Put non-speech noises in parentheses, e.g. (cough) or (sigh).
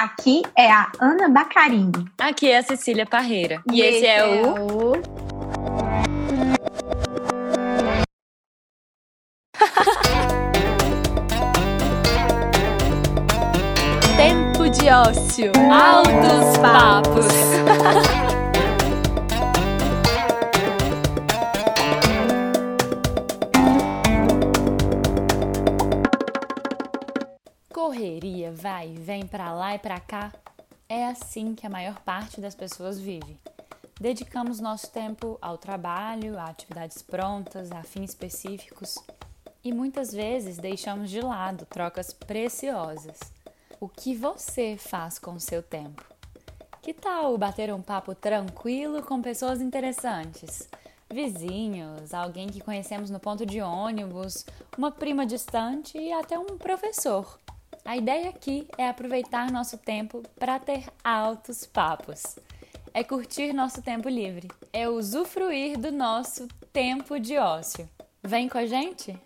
Aqui é a Ana Bacarini. Aqui é a Cecília Parreira. E, e esse, esse é, é o... o... Tempo de ócio. Altos papos. (laughs) correria, vai vem para lá e para cá, é assim que a maior parte das pessoas vive. Dedicamos nosso tempo ao trabalho, a atividades prontas, a fins específicos e muitas vezes deixamos de lado trocas preciosas. O que você faz com o seu tempo? Que tal bater um papo tranquilo com pessoas interessantes? Vizinhos, alguém que conhecemos no ponto de ônibus, uma prima distante e até um professor. A ideia aqui é aproveitar nosso tempo para ter altos papos. É curtir nosso tempo livre, é usufruir do nosso tempo de ócio. Vem com a gente?